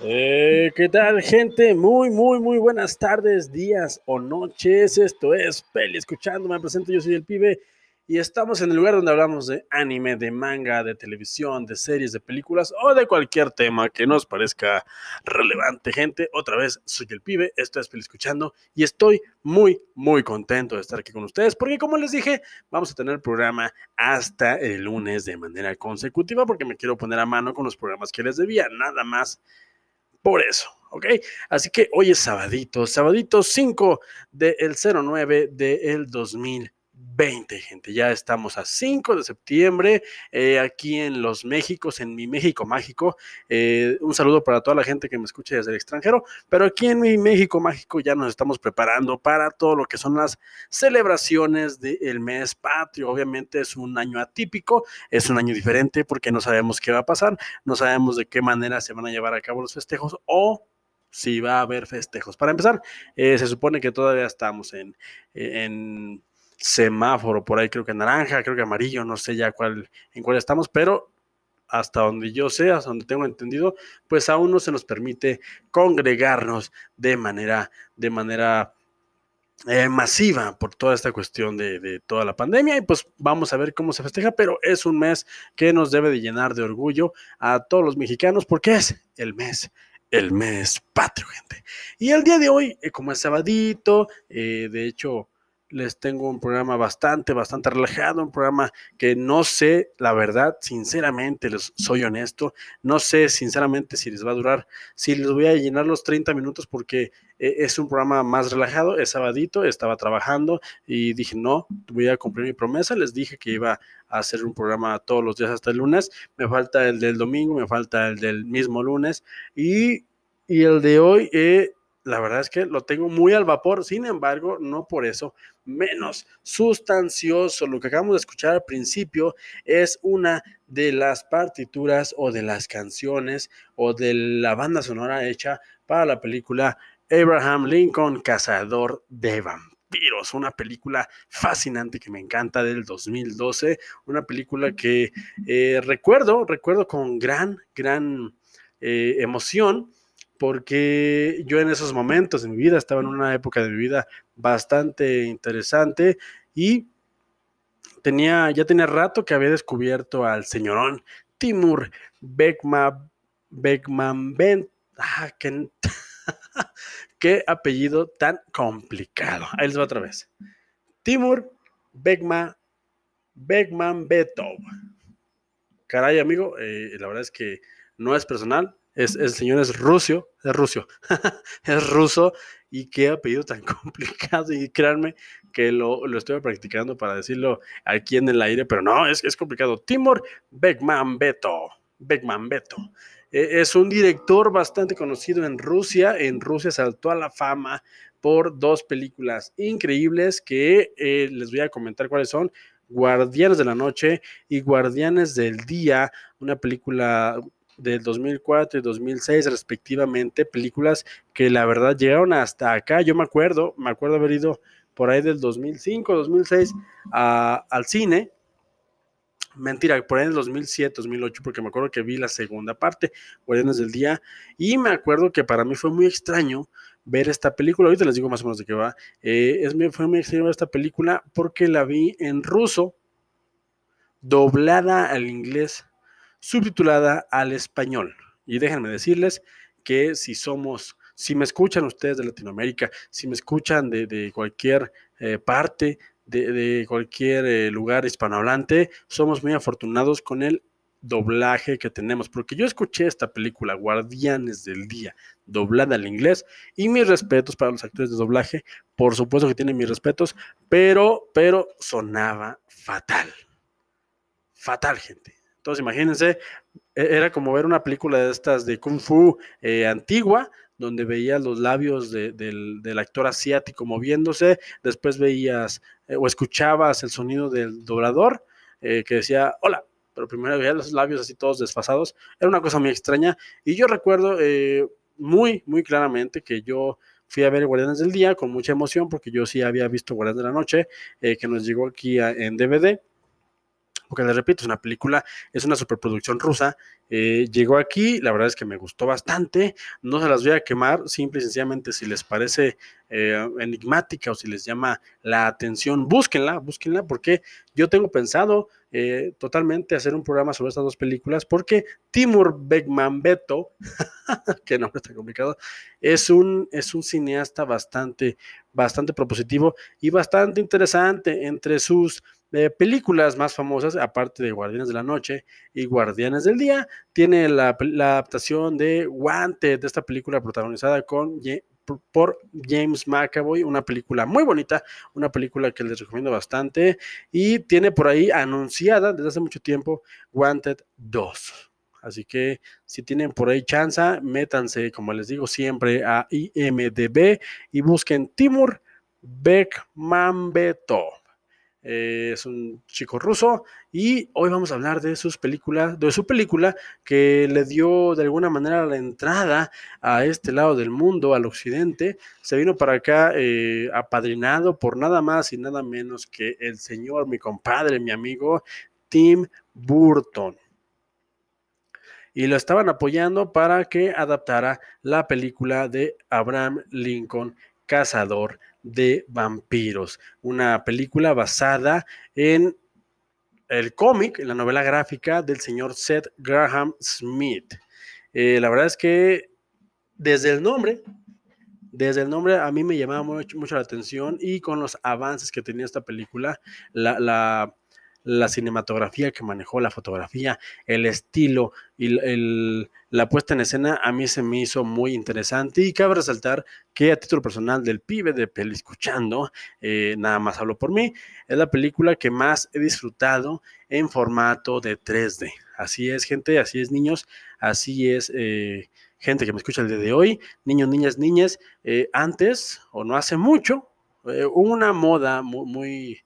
Eh, ¿Qué tal, gente? Muy, muy, muy buenas tardes, días o noches. Esto es Peli Escuchando. Me presento, yo soy el pibe y estamos en el lugar donde hablamos de anime, de manga, de televisión, de series, de películas o de cualquier tema que nos parezca relevante, gente. Otra vez, soy el pibe, esto es Peli Escuchando y estoy muy, muy contento de estar aquí con ustedes porque, como les dije, vamos a tener programa hasta el lunes de manera consecutiva porque me quiero poner a mano con los programas que les debía, nada más por eso, ¿ok? Así que hoy es sabadito, sabadito 5 del 09 del 2020, gente. Ya estamos a 5 de septiembre eh, aquí en los Méxicos, en mi México mágico. Eh, un saludo para toda la gente que me escucha desde el extranjero, pero aquí en mi México mágico ya nos estamos preparando para todo lo que son las celebraciones del mes patrio. Obviamente es un año atípico, es un año diferente porque no sabemos qué va a pasar, no sabemos de qué manera se van a llevar a cabo los festejos o si va a haber festejos. Para empezar, eh, se supone que todavía estamos en, en semáforo, por ahí creo que naranja, creo que amarillo, no sé ya cuál, en cuál estamos, pero hasta donde yo sé, hasta donde tengo entendido, pues aún no se nos permite congregarnos de manera, de manera eh, masiva por toda esta cuestión de, toda la pandemia y pues vamos a ver cómo se festeja, pero es un mes que nos debe de llenar de orgullo a todos los mexicanos porque es el mes el mes patrio, gente. Y el día de hoy, eh, como es sabadito, eh, de hecho, les tengo un programa bastante, bastante relajado, un programa que no sé, la verdad, sinceramente, les soy honesto, no sé sinceramente si les va a durar, si les voy a llenar los 30 minutos porque eh, es un programa más relajado, es sabadito, estaba trabajando y dije, no, voy a cumplir mi promesa, les dije que iba a hacer un programa todos los días hasta el lunes, me falta el del domingo, me falta el del mismo lunes y, y el de hoy... Eh, la verdad es que lo tengo muy al vapor, sin embargo, no por eso menos sustancioso. Lo que acabamos de escuchar al principio es una de las partituras o de las canciones o de la banda sonora hecha para la película Abraham Lincoln, Cazador de Vampiros. Una película fascinante que me encanta del 2012, una película que eh, recuerdo, recuerdo con gran, gran eh, emoción porque yo en esos momentos de mi vida estaba en una época de mi vida bastante interesante y tenía, ya tenía rato que había descubierto al señorón Timur Beckman, Beckman Ben. Ah, qué, apellido tan complicado. Ahí les va otra vez. Timur Beckman, Beckman Betov. Caray, amigo, eh, la verdad es que no es personal, es, el señor es ruso, es ruso, es ruso y qué apellido tan complicado y créanme que lo, lo, estoy practicando para decirlo aquí en el aire, pero no, es, es complicado. Timur Beckman Beto, Beckman Beto. E, es un director bastante conocido en Rusia. En Rusia saltó a la fama por dos películas increíbles que eh, les voy a comentar cuáles son. Guardianes de la Noche y Guardianes del Día, una película del 2004 y 2006 respectivamente, películas que la verdad llegaron hasta acá. Yo me acuerdo, me acuerdo haber ido por ahí del 2005, 2006 a, al cine. Mentira, por ahí en el 2007, 2008, porque me acuerdo que vi la segunda parte, Guardianes del Día, y me acuerdo que para mí fue muy extraño ver esta película. Ahorita les digo más o menos de qué va. Eh, fue muy extraño ver esta película porque la vi en ruso, doblada al inglés subtitulada al español. Y déjenme decirles que si somos, si me escuchan ustedes de Latinoamérica, si me escuchan de, de cualquier eh, parte, de, de cualquier eh, lugar hispanohablante, somos muy afortunados con el doblaje que tenemos, porque yo escuché esta película, Guardianes del Día, doblada al inglés, y mis respetos para los actores de doblaje, por supuesto que tienen mis respetos, pero, pero sonaba fatal. Fatal, gente. Entonces, imagínense, e-, era como ver una película de estas de Kung Fu eh, antigua, donde veías los labios de, del, actor asiático moviéndose, después veías eh, o escuchabas el sonido del doblador eh, que decía, hola, pero primero veías los labios así todos desfasados. Era una cosa muy extraña. Y yo recuerdo muy, muy claramente que yo fui a ver Guardianes del Día con mucha emoción, porque yo sí había visto Guardianes de la Noche, que nos llegó aquí en DVD porque les repito, es una película, es una superproducción rusa. Eh, llegó aquí, la verdad es que me gustó bastante. No se las voy a quemar, simple y sencillamente, si les parece eh, enigmática o si les llama la atención, búsquenla, búsquenla, porque yo tengo pensado eh, totalmente hacer un programa sobre estas dos películas, porque Timur Begmambetov, que nombre está complicado, es un, es un cineasta bastante, bastante propositivo y bastante interesante entre sus películas más famosas, aparte de Guardianes de la Noche y Guardianes del Día, tiene la, adaptación de Wanted, de esta película protagonizada con, por James McAvoy, una película muy bonita, una película que les recomiendo bastante y tiene por ahí anunciada desde hace mucho tiempo Wanted 2. Así que si tienen por ahí chance, métanse, como les digo siempre, a IMDB y busquen Timur Bekmambetov. Eh, es un chico ruso y hoy vamos a hablar de sus películas, de su película que le dio de alguna manera la entrada a este lado del mundo, al occidente. Se vino para acá eh, apadrinado por nada más y nada menos que el señor, mi compadre, mi amigo Tim Burton y lo estaban apoyando para que adaptara la película de Abraham Lincoln, Cazador de vampiros, una película basada en el cómic, en la novela gráfica del señor Seth Graham Smith. Eh, la verdad es que desde el nombre, desde el nombre a mí me llamaba mucho, la atención y con los avances que tenía esta película, la, la la cinematografía que manejó, la fotografía, el estilo y la puesta en escena a mí se me hizo muy interesante y cabe resaltar que a título personal del pibe de peli escuchando, eh, nada más hablo por mí, es la película que más he disfrutado en formato de 3D. Así es, gente, así es, niños, así es. Eh, gente que me escucha el día de hoy, niños, niñas, niñas, eh, antes o no hace mucho, una moda muy,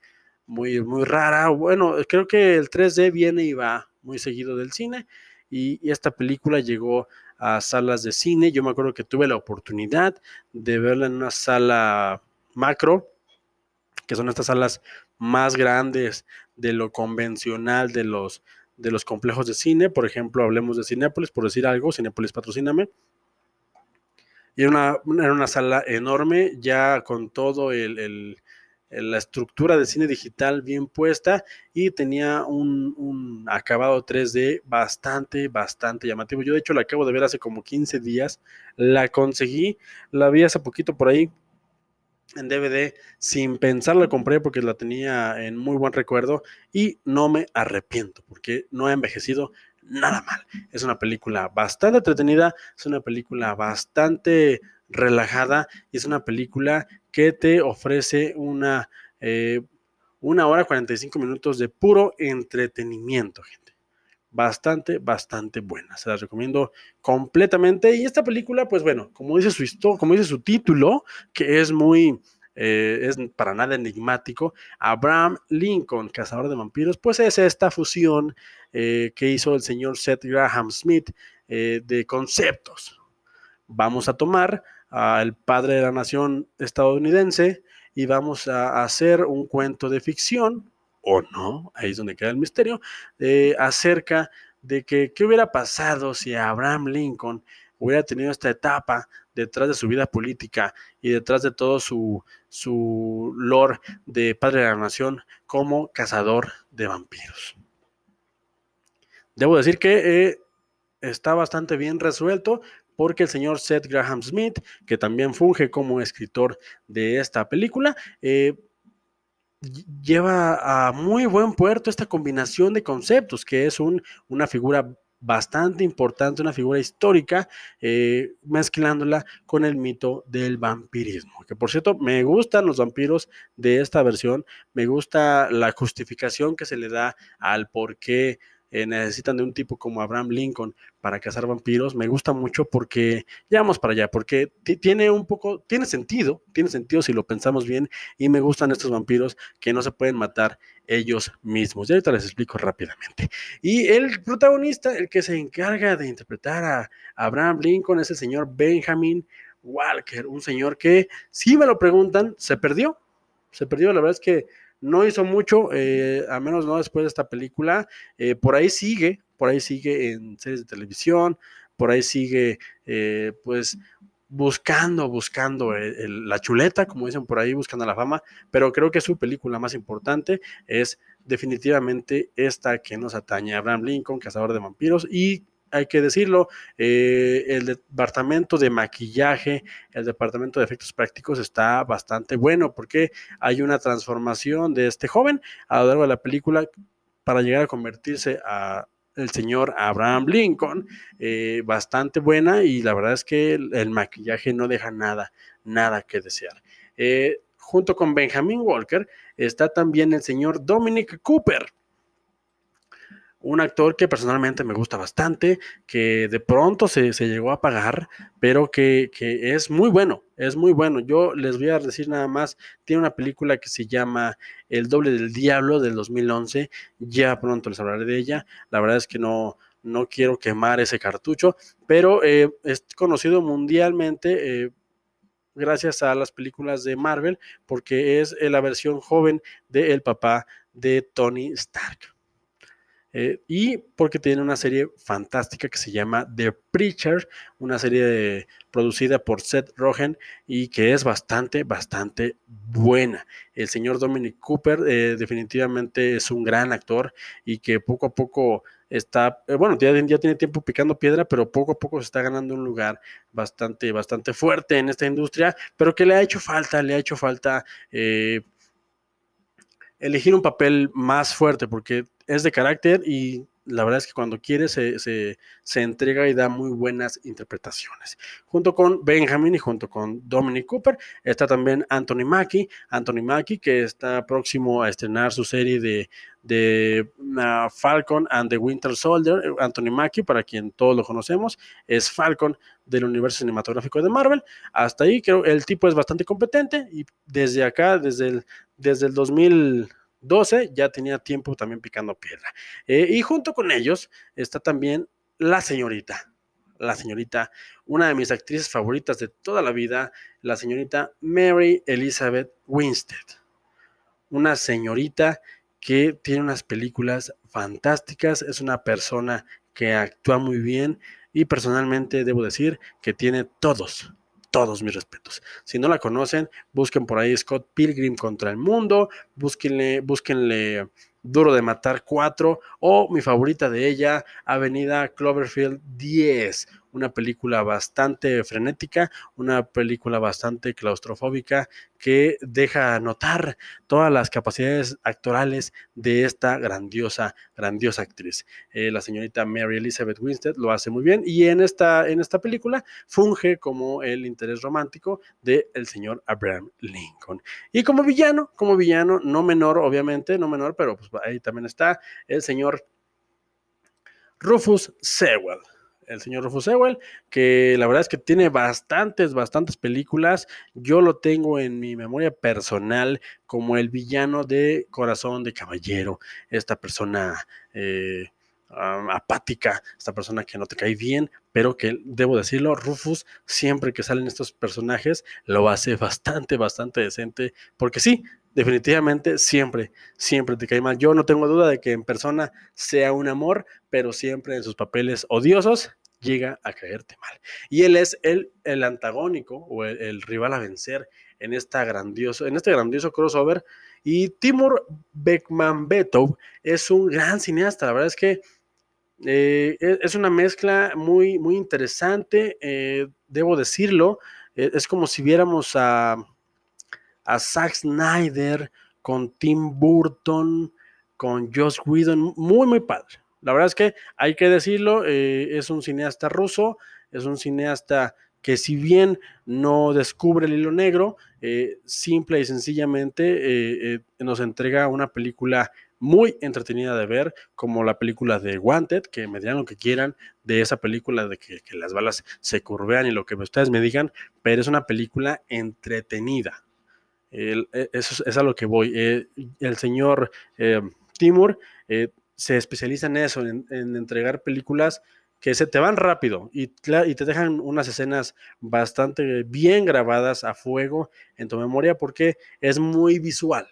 muy rara. Bueno, creo que el 3D viene y va muy seguido del cine y, esta película llegó a salas de cine. Yo me acuerdo que tuve la oportunidad de verla en una sala macro, que son estas salas más grandes de lo convencional de los, de los complejos de cine. Por ejemplo, hablemos de Cinépolis, por decir algo, Cinépolis patrocíname. Y era una, era una sala enorme, ya con todo el la estructura de cine digital bien puesta y tenía un, acabado 3D bastante, bastante llamativo. Yo de hecho la acabo de ver hace como 15 días, la conseguí, la vi hace poquito por ahí en DVD, sin pensar la compré porque la tenía en muy buen recuerdo y no me arrepiento porque no ha envejecido nada mal. Es una película bastante entretenida, es una película bastante relajada y es una película que te ofrece una, eh, una hora 45 minutos de puro entretenimiento, gente. Bastante, bastante buena. Se la recomiendo completamente. Y esta película, pues bueno, como dice su, como dice su título, que es muy, eh, es para nada enigmático, Abraham Lincoln, cazador de vampiros, pues es esta fusión eh, que hizo el señor Seth Graham Smith de conceptos. Vamos a tomar al padre de la nación estadounidense y vamos a hacer un cuento de ficción, o no, ahí es donde queda el misterio, eh, acerca de que qué hubiera pasado si Abraham Lincoln hubiera tenido esta etapa detrás de su vida política y detrás de todo su, su lore de padre de la nación como cazador de vampiros. Debo decir que eh, está bastante bien resuelto porque el señor Seth Graham Smith, que también funge como escritor de esta película, eh, lleva a muy buen puerto esta combinación de conceptos, que es una figura bastante importante, una figura histórica, eh, mezclándola con el mito del vampirismo. Que por cierto, me gustan los vampiros de esta versión, me gusta la justificación que se le da al por qué eh, necesitan de un tipo como Abraham Lincoln para cazar vampiros, me gusta mucho porque, ya vamos para allá, porque tiene un poco, tiene sentido, tiene sentido si lo pensamos bien, y me gustan estos vampiros que no se pueden matar ellos mismos. Y ahorita les explico rápidamente. Y el protagonista, el que se encarga de interpretar a Abraham Lincoln, es el señor Benjamin Walker, un señor que, si me lo preguntan, se perdió. Se perdió, la verdad es que no hizo mucho, eh, al menos no después de esta película. Eh, por ahí sigue, por ahí sigue en series de televisión, por ahí sigue, eh, pues, buscando, buscando la chuleta, como dicen por ahí, buscando la fama, pero creo que su película más importante es definitivamente esta que nos atañe, Abraham Lincoln, Cazador de Vampiros, y hay que decirlo, eh, el departamento de maquillaje, el departamento de efectos prácticos está bastante bueno porque hay una transformación de este joven a lo largo de la película para llegar a convertirse a el señor Abraham Lincoln, eh, bastante buena y la verdad es que el, maquillaje no deja nada, nada que desear. Eh, junto con Benjamin Walker está también el señor Dominic Cooper un actor que personalmente me gusta bastante, que de pronto se, llegó a pagar, pero que, es muy bueno, es muy bueno. Yo les voy a decir nada más, tiene una película que se llama El doble del diablo del 2011, ya pronto les hablaré de ella, la verdad es que no, no quiero quemar ese cartucho, pero eh, es conocido mundialmente. Eh, gracias a las películas de Marvel, porque es la versión joven del papá de Tony Stark. Eh, y porque tiene una serie fantástica que se llama The Preacher, una serie producida por Seth Rogen y que es bastante, bastante buena. El señor Dominic Cooper eh, definitivamente es un gran actor y que poco a poco está, eh, bueno, ya, ya, tiene tiempo picando piedra, pero poco a poco se está ganando un lugar bastante, bastante fuerte en esta industria, pero que le ha hecho falta, le ha hecho falta elegir un papel más fuerte, porque es de carácter y la verdad es que cuando quiere se, entrega y da muy buenas interpretaciones. Junto con Benjamin y junto con Dominic Cooper está también Anthony Mackie. Anthony Mackie que está próximo a estrenar su serie de, de Falcon and the Winter Soldier. Anthony Mackie, para quien todos lo conocemos, es Falcon del universo cinematográfico de Marvel. Hasta ahí creo el tipo es bastante competente y desde acá, desde el, desde el 2000 12 ya tenía tiempo también picando piedra. Eh, y junto con ellos está también la señorita, la señorita, una de mis actrices favoritas de toda la vida, la señorita Mary Elizabeth Winstead. Una señorita que tiene unas películas fantásticas, es una persona que actúa muy bien y personalmente debo decir que tiene todos, todos mis respetos. Si no la conocen, busquen por ahí Scott Pilgrim contra el mundo, búsquenle, búsquenle Duro de Matar 4 o mi favorita de ella, Avenida Cloverfield 10, una película bastante frenética, una película bastante claustrofóbica que deja notar todas las capacidades actorales de esta grandiosa, grandiosa actriz. Eh, la señorita Mary Elizabeth Winstead lo hace muy bien y en esta, en esta película funge como el interés romántico del el señor Abraham Lincoln. Y como villano, como villano, no menor, obviamente, no menor, pero pues ahí también está el señor Rufus Sewell el señor Rufus Sewell, que la verdad es que tiene bastantes, bastantes películas. Yo lo tengo en mi memoria personal como el villano de Corazón de Caballero, esta persona eh, apática, esta persona que no te cae bien, pero que debo decirlo, Rufus siempre que salen estos personajes lo hace bastante, bastante decente, porque sí, definitivamente siempre, siempre te cae mal. Yo no tengo duda de que en persona sea un amor, pero siempre en sus papeles odiosos llega a caerte mal. Y él es el, el antagónico o el, rival a vencer en, esta grandioso, en este grandioso crossover. Y Timur Bekmambetov es un gran cineasta, la verdad es que eh, e, es una mezcla muy, muy interesante, eh, debo decirlo, e, es como si viéramos a, a Zack Snyder con Tim Burton, con Josh Whedon, muy, muy padre, la verdad es que hay que decirlo, eh, es un cineasta ruso, es un cineasta que si bien no descubre el hilo negro, eh, simple y sencillamente eh, nos entrega una película muy entretenida de ver, como la película de Wanted, que me digan lo que quieran de esa película de que, las balas se curvean y lo que ustedes me digan, pero es una película entretenida. Eso es, a lo que voy. el señor Timur se especializa en eso, en, entregar películas que se te van rápido y, te dejan unas escenas bastante bien grabadas a fuego en tu memoria porque es muy visual.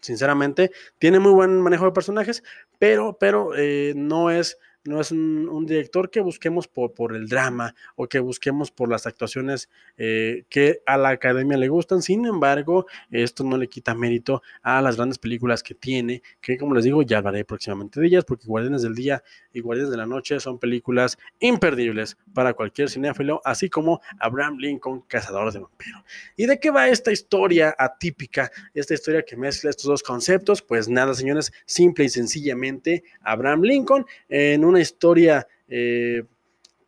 sinceramente, tiene muy buen manejo de personajes, pero, pero eh, no es no es un, director que busquemos por, el drama o que busquemos por las actuaciones eh, que a la academia le gustan. Sin embargo, esto no le quita mérito a las grandes películas que tiene, que como les digo, ya hablaré próximamente de ellas, porque Guardianes del Día y Guardianes de la Noche son películas imperdibles para cualquier cinéfilo, así como Abraham Lincoln, Cazador de Vampiros. ¿Y de qué va esta historia atípica? Esta historia que mezcla estos dos conceptos, pues nada, señores, simple y sencillamente, Abraham Lincoln en una historia eh,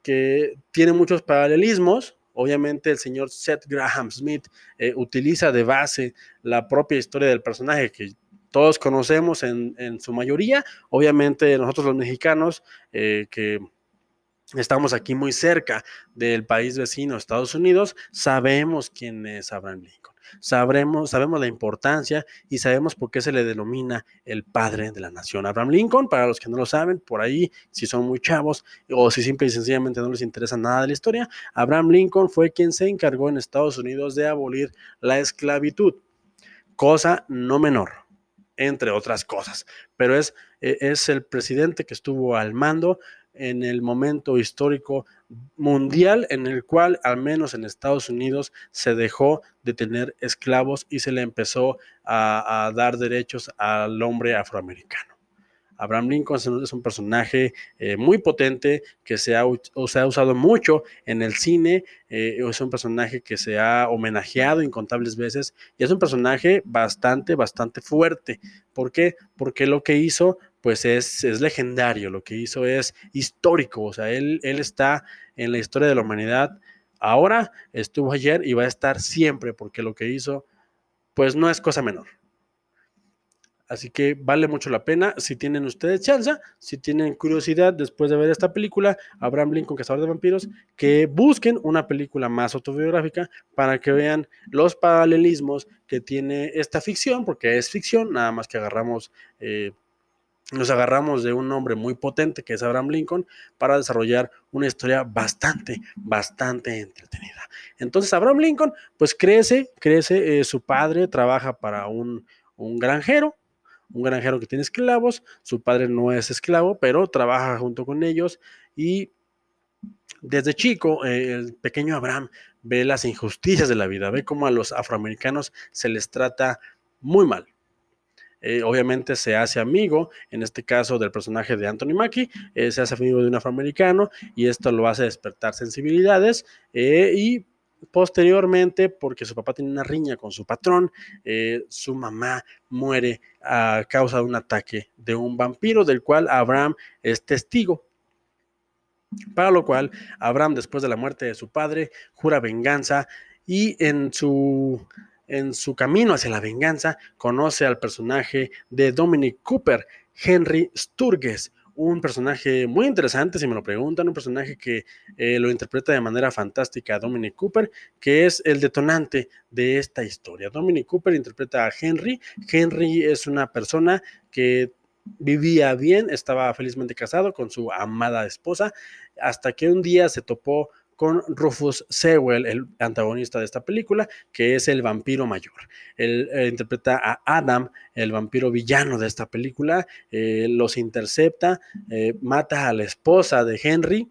que tiene muchos paralelismos. Obviamente el señor Seth Graham Smith eh, utiliza de base la propia historia del personaje que todos conocemos en, su mayoría. Obviamente nosotros los mexicanos eh, que estamos aquí muy cerca del país vecino, Estados Unidos, sabemos quién es Abraham Lincoln sabremos, sabemos la importancia y sabemos por qué se le denomina el padre de la nación. Abraham Lincoln, para los que no lo saben, por ahí, si son muy chavos o si simple y sencillamente no les interesa nada de la historia, Abraham Lincoln fue quien se encargó en Estados Unidos de abolir la esclavitud, cosa no menor entre otras cosas, pero es, e, es el presidente que estuvo al mando en el momento histórico mundial en el cual, al menos en Estados Unidos, se dejó de tener esclavos y se le empezó a, dar derechos al hombre afroamericano. Abraham Lincoln es un personaje eh, muy potente que se ha, usado mucho en el cine, eh, es un personaje que se ha homenajeado incontables veces y es un personaje bastante, bastante fuerte. ¿Por qué? Porque lo que hizo pues es, es, legendario, lo que hizo es histórico, o sea, él, él está en la historia de la humanidad ahora, estuvo ayer y va a estar siempre, porque lo que hizo, pues no es cosa menor. Así que vale mucho la pena. Si tienen ustedes chance, si tienen curiosidad después de ver esta película, Abraham Lincoln, Cazador de Vampiros, que busquen una película más autobiográfica para que vean los paralelismos que tiene esta ficción, porque es ficción, nada más que agarramos eh, nos agarramos de un hombre muy potente que es Abraham Lincoln para desarrollar una historia bastante, bastante entretenida. Entonces Abraham Lincoln pues crece, crece, eh, su padre trabaja para un, granjero, un granjero que tiene esclavos, su padre no es esclavo, pero trabaja junto con ellos y desde chico eh, el pequeño Abraham ve las injusticias de la vida, ve cómo a los afroamericanos se les trata muy mal, eh, obviamente se hace amigo, en este caso del personaje de Anthony Mackie, eh, se hace amigo de un afroamericano y esto lo hace despertar sensibilidades eh, y posteriormente, porque su papá tiene una riña con su patrón, su mamá muere a causa de un ataque de un vampiro del cual Abraham es testigo. Para lo cual, Abraham, después de la muerte de su padre, jura venganza y en su en su camino hacia la venganza, conoce al personaje de Dominic Cooper, Henry Sturges, un personaje muy interesante, si me lo preguntan, un personaje que eh, lo interpreta de manera fantástica Dominic Cooper, que es el detonante de esta historia. Dominic Cooper interpreta a Henry. Henry es una persona que vivía bien, estaba felizmente casado con su amada esposa, hasta que un día se topó con Rufus Sewell, el antagonista de esta película, que es el vampiro mayor. Él, eh, interpreta a Adam, el vampiro villano de esta película, eh, los intercepta, eh, mata a la esposa de Henry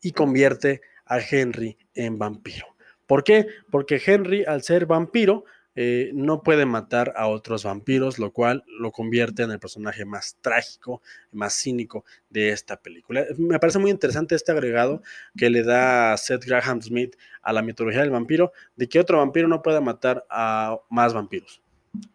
y convierte a Henry en vampiro. ¿Por qué? Porque Henry, al ser vampiro, eh, no puede matar a otros vampiros, lo cual lo convierte en el personaje más trágico, más cínico de esta película. Me parece muy interesante este agregado que le da Seth Graham Smith a la mitología del vampiro, de que otro vampiro no pueda matar a más vampiros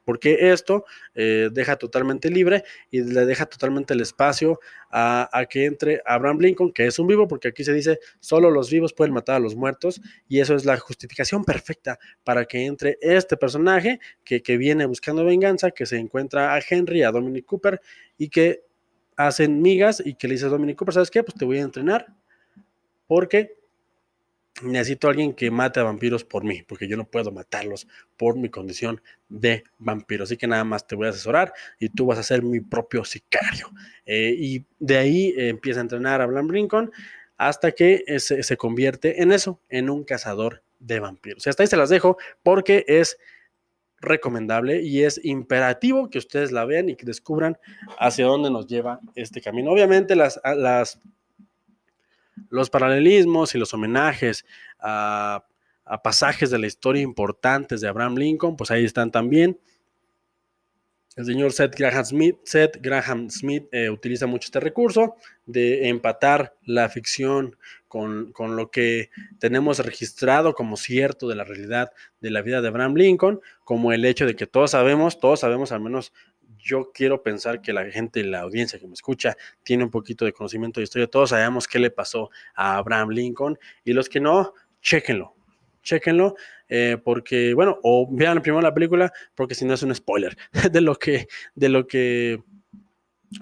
porque esto eh, deja totalmente libre y le deja totalmente el espacio a, que entre Abraham Lincoln, que es un vivo, porque aquí se dice solo los vivos pueden matar a los muertos, y eso es la justificación perfecta para que entre este personaje que, que viene buscando venganza, que se encuentra a Henry, a Dominic Cooper, y que hacen migas y que le dice a Dominic Cooper, ¿sabes qué? Pues te voy a entrenar, porque necesito a alguien que mate a vampiros por mí, porque yo no puedo matarlos por mi condición de vampiro. Así que nada más te voy a asesorar y tú vas a ser mi propio sicario. Eh, y de ahí eh, empieza a entrenar a Blam Lincoln hasta que eh, se, se, convierte en eso, en un cazador de vampiros. Hasta ahí se las dejo porque es recomendable y es imperativo que ustedes la vean y que descubran hacia dónde nos lleva este camino. Obviamente las, las los paralelismos y los homenajes a, pasajes de la historia importantes de Abraham Lincoln, pues ahí están también. El señor Seth Graham Smith, Seth Graham Smith eh, utiliza mucho este recurso de empatar la ficción con, con, lo que tenemos registrado como cierto de la realidad de la vida de Abraham Lincoln, como el hecho de que todos sabemos, todos sabemos al menos yo quiero pensar que la gente, la audiencia que me escucha, tiene un poquito de conocimiento de historia. Todos sabemos qué le pasó a Abraham Lincoln y los que no, chéquenlo, chéquenlo, eh, porque, bueno, o vean primero la película, porque si no es un spoiler de lo que, de lo que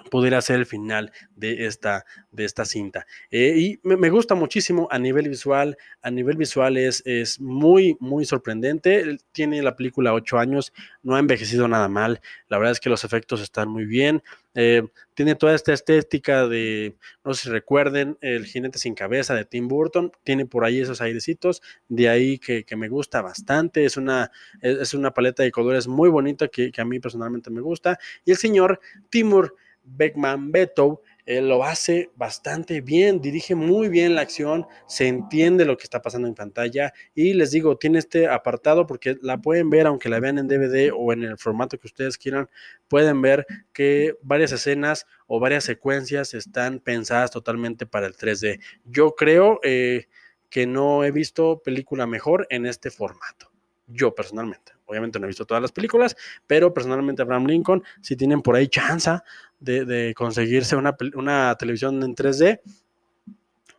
pudiera ser el final de esta, de esta cinta. Eh, y me, gusta muchísimo a nivel visual, a nivel visual es, es muy, muy sorprendente. Tiene la película ocho años, no ha envejecido nada mal, la verdad es que los efectos están muy bien. Eh, tiene toda esta estética de, no sé si recuerden, El jinete sin cabeza de Tim Burton, tiene por ahí esos airecitos, de ahí que, me gusta bastante, es una, es una paleta de colores muy bonita que, que a mí personalmente me gusta. Y el señor Timur Beckman Beto lo hace bastante bien, dirige muy bien la acción, se entiende lo que está pasando en pantalla y les digo, tiene este apartado porque la pueden ver, aunque la vean en DVD o en el formato que ustedes quieran, pueden ver que varias escenas o varias secuencias están pensadas totalmente para el 3D. Yo creo eh, que no he visto película mejor en este formato, yo personalmente. Obviamente no he visto todas las películas, pero personalmente Abraham Lincoln, si tienen por ahí chance de, conseguirse una, una, televisión en 3D,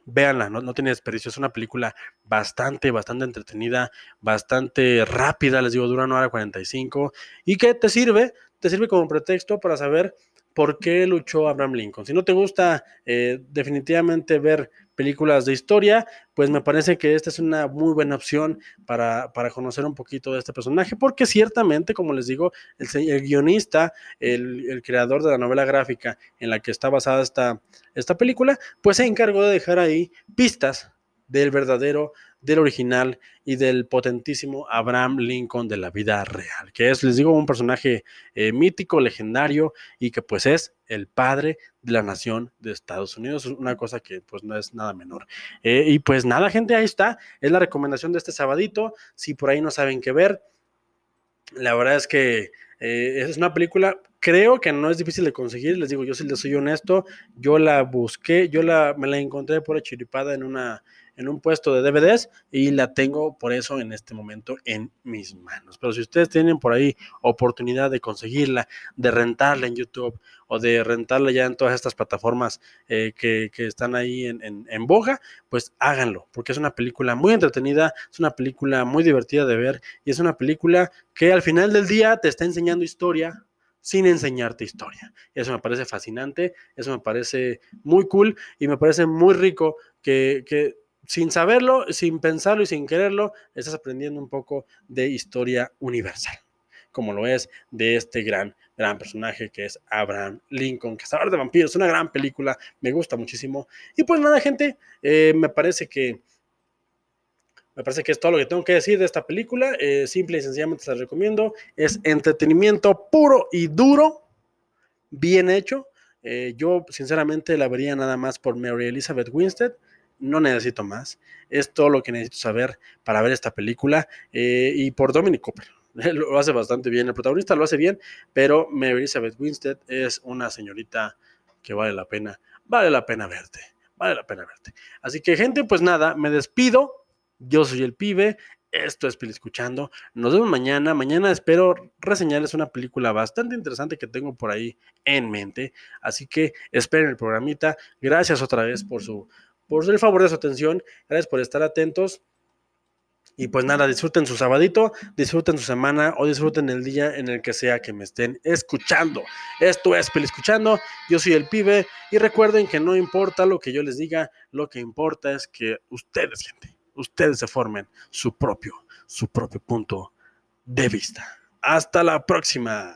véanla, no, no tiene desperdicio, es una película bastante, bastante entretenida, bastante rápida, les digo, dura una hora 45, y que te sirve, te sirve como pretexto para saber por qué luchó Abraham Lincoln. Si no te gusta eh, definitivamente ver películas de historia, pues me parece que esta es una muy buena opción para, conocer un poquito de este personaje, porque ciertamente, como les digo, el, guionista, el, creador de la novela gráfica en la que está basada esta, esta película, pues se encargó de dejar ahí pistas del verdadero del original y del potentísimo Abraham Lincoln de la vida real, que es, les digo, un personaje eh, mítico, legendario y que pues es el padre de la nación de Estados Unidos, una cosa que pues no es nada menor. Eh, y pues nada, gente, ahí está, es la recomendación de este sabadito, si por ahí no saben qué ver, la verdad es que eh, es una película, creo que no es difícil de conseguir, les digo, yo si les soy honesto, yo la busqué, yo la, me la encontré por chiripada en una en un puesto de DVDs y la tengo por eso en este momento en mis manos. Pero si ustedes tienen por ahí oportunidad de conseguirla, de rentarla en YouTube o de rentarla ya en todas estas plataformas eh, que, están ahí en, en, boga, pues háganlo, porque es una película muy entretenida, es una película muy divertida de ver y es una película que al final del día te está enseñando historia, sin enseñarte historia. Eso me parece fascinante, eso me parece muy cool y me parece muy rico que, que sin saberlo, sin pensarlo y sin quererlo, estás aprendiendo un poco de historia universal, como lo es de este gran, gran personaje que es Abraham Lincoln, hablar de vampiros, una gran película, me gusta muchísimo. Y pues nada, gente, eh, me parece que... Me parece que es todo lo que tengo que decir de esta película. Eh, simple y sencillamente se la recomiendo. Es entretenimiento puro y duro, bien hecho. Eh, yo sinceramente la vería nada más por Mary Elizabeth Winstead no necesito más. Es todo lo que necesito saber para ver esta película. Eh, y por Dominic Cooper. Lo hace bastante bien. El protagonista lo hace bien, pero Mary Elizabeth Winstead es una señorita que vale la pena. Vale la pena verte. Vale la pena verte. Así que, gente, pues nada, me despido. Yo soy el pibe. Esto es Pili Escuchando. Nos vemos mañana. Mañana espero reseñarles una película bastante interesante que tengo por ahí en mente. Así que esperen el programita. Gracias otra vez por su por el favor de su atención. Gracias por estar atentos. Y pues nada, disfruten su sabadito, disfruten su semana o disfruten el día en el que sea que me estén escuchando. Esto es Peli Escuchando, yo soy el pibe y recuerden que no importa lo que yo les diga, lo que importa es que ustedes, gente, ustedes se formen su propio, su propio punto de vista. Hasta la próxima.